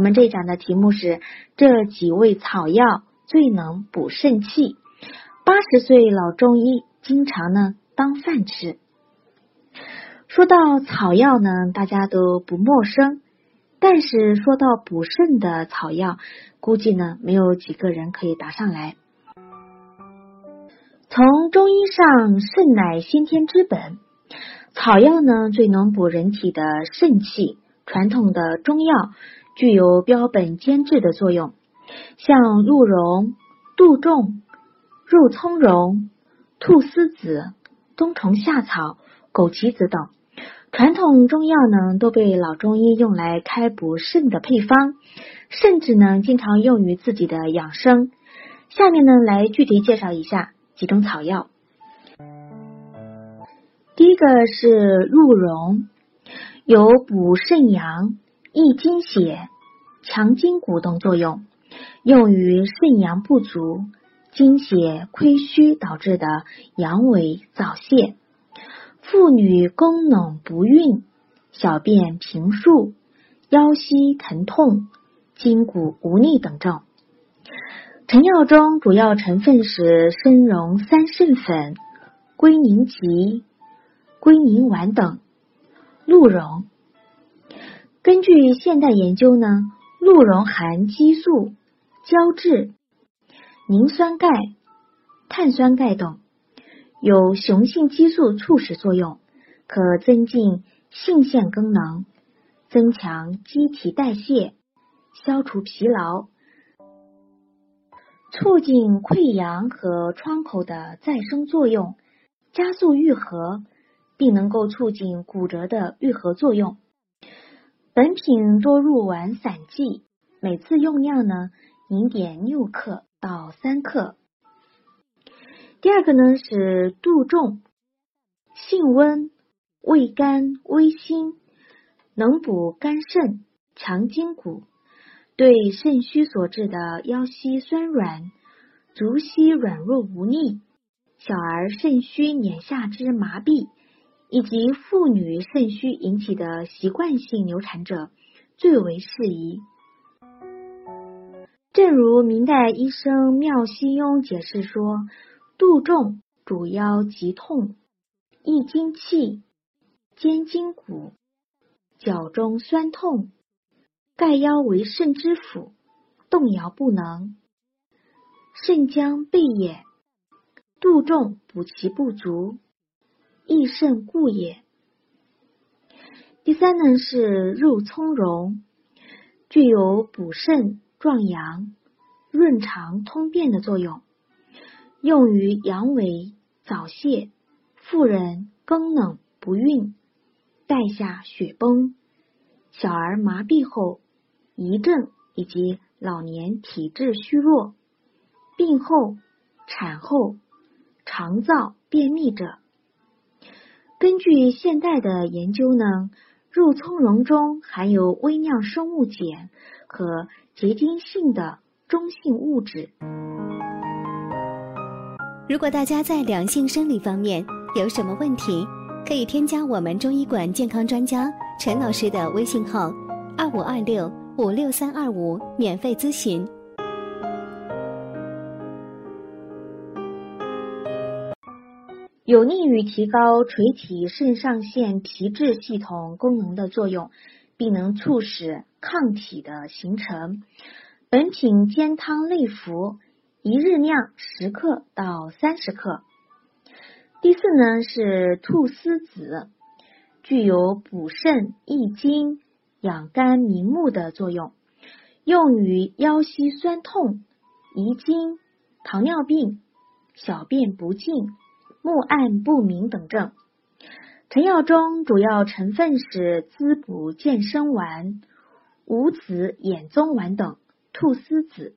我们这一讲的题目是这几味草药最能补肾气。八十岁老中医经常呢当饭吃。说到草药呢，大家都不陌生，但是说到补肾的草药，估计呢没有几个人可以答上来。从中医上，肾乃先天之本，草药呢最能补人体的肾气。传统的中药具有标本兼治的作用，像鹿茸、杜仲、肉苁蓉、菟丝子、冬虫夏草、枸杞子等传统中药呢，都被老中医用来开补肾的配方，甚至呢经常用于自己的养生。下面呢来具体介绍一下几种草药。第一个是鹿茸。有补肾阳、益精血、强筋骨等作用，用于肾阳不足、精血亏虚导致的阳痿、早泄、妇女宫冷不孕、小便频数、腰膝疼痛、筋骨无力等症。成药中主要成分是生荣三肾粉、归宁集、归宁丸等。鹿茸，根据现代研究呢，鹿茸含激素、胶质、磷酸钙、碳酸钙等，有雄性激素促使作用，可增进性腺功能，增强机体代谢，消除疲劳，促进溃疡和创口的再生作用，加速愈合。并能够促进骨折的愈合作用。本品多入丸散剂，每次用量呢，零点六克到三克。第二个呢是杜仲，性温，味甘微辛，能补肝肾、强筋骨，对肾虚所致的腰膝酸软、足膝软弱无力、小儿肾虚捻下肢麻痹。以及妇女肾虚引起的习惯性流产者最为适宜。正如明代医生妙西庸解释说，杜仲主要急痛，益精气，坚筋骨，脚中酸痛，盖腰为肾之府，动摇不能，肾将备也。杜仲补其不足。益肾固也。第三呢是肉苁蓉，具有补肾、壮阳、润肠、通便的作用，用于阳痿、早泄、妇人更冷不孕、带下血崩、小儿麻痹后遗症以及老年体质虚弱、病后、产后、肠燥便秘者。根据现代的研究呢，肉苁蓉中含有微量生物碱和结晶性的中性物质。如果大家在两性生理方面有什么问题，可以添加我们中医馆健康专家陈老师的微信号：二五二六五六三二五，免费咨询。有利于提高垂体肾上腺皮质系统功能的作用，并能促使抗体的形成。本品煎汤内服，一日量十克到三十克。第四呢是菟丝子，具有补肾益精、养肝明目的作用，用于腰膝酸痛、遗精、糖尿病、小便不尽。目暗不明等症，成药中主要成分是滋补健身丸、五子衍宗丸等。菟丝子，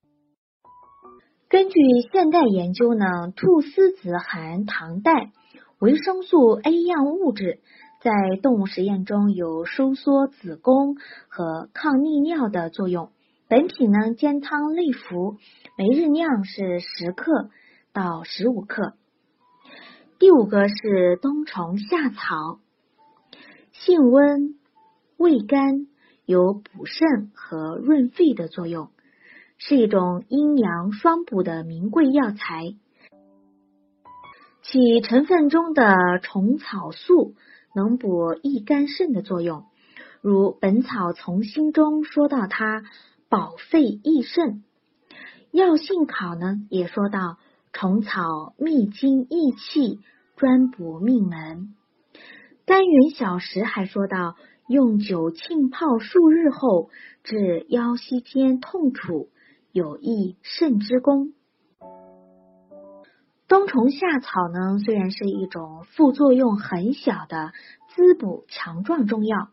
根据现代研究呢，菟丝子含糖代、维生素 A 样物质，在动物实验中有收缩子宫和抗利尿的作用。本品呢，煎汤内服，每日量是十克到十五克。第五个是冬虫夏草，性温，味甘，有补肾和润肺的作用，是一种阴阳双补的名贵药材。其成分中的虫草素能补益肝肾的作用，如《本草从心》中说到它保肺益肾。药性考呢也说到虫草秘经益气，专补命门。甘源小时还说到用酒浸泡数日后治腰膝间痛楚，有益肾之功。冬虫夏草呢，虽然是一种副作用很小的滋补强壮中药，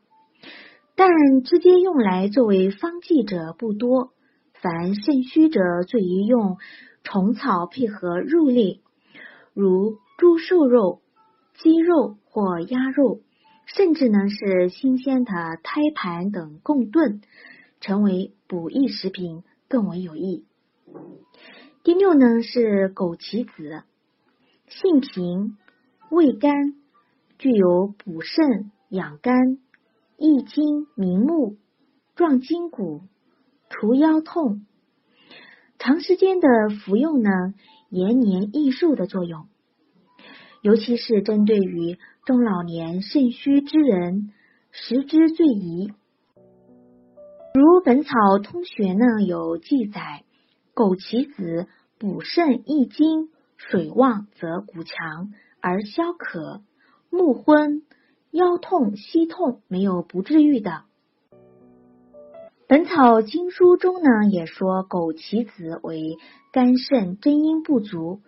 但直接用来作为方剂者不多。凡肾虚者，最宜用虫草配合肉类，如猪瘦肉、鸡肉或鸭肉，甚至呢是新鲜的胎盘等共炖，成为补益食品更为有益。第六呢是枸杞子，性平，味甘，具有补肾、养肝、益精明目、壮筋骨。除腰痛，长时间的服用呢，延年益寿的作用，尤其是针对于中老年肾虚之人，食之最宜。如《本草通学》呢有记载，枸杞子补肾益精，水旺则骨强而消渴，目昏、腰痛、膝痛没有不治愈的。《本草经书》中呢，也说枸杞子为肝肾真阴不足、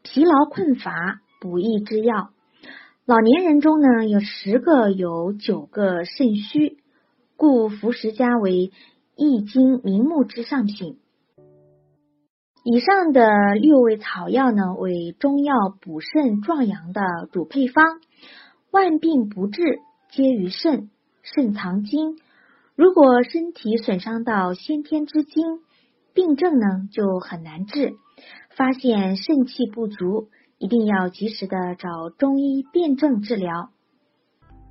疲劳困乏补益之药。老年人中呢，有十个有九个肾虚，故服食家为益精明目之上品。以上的六味草药呢，为中药补肾壮阳的主配方，万病不治皆于肾，肾藏精。如果身体损伤到先天之精，病症呢就很难治。发现肾气不足，一定要及时的找中医辨证治疗。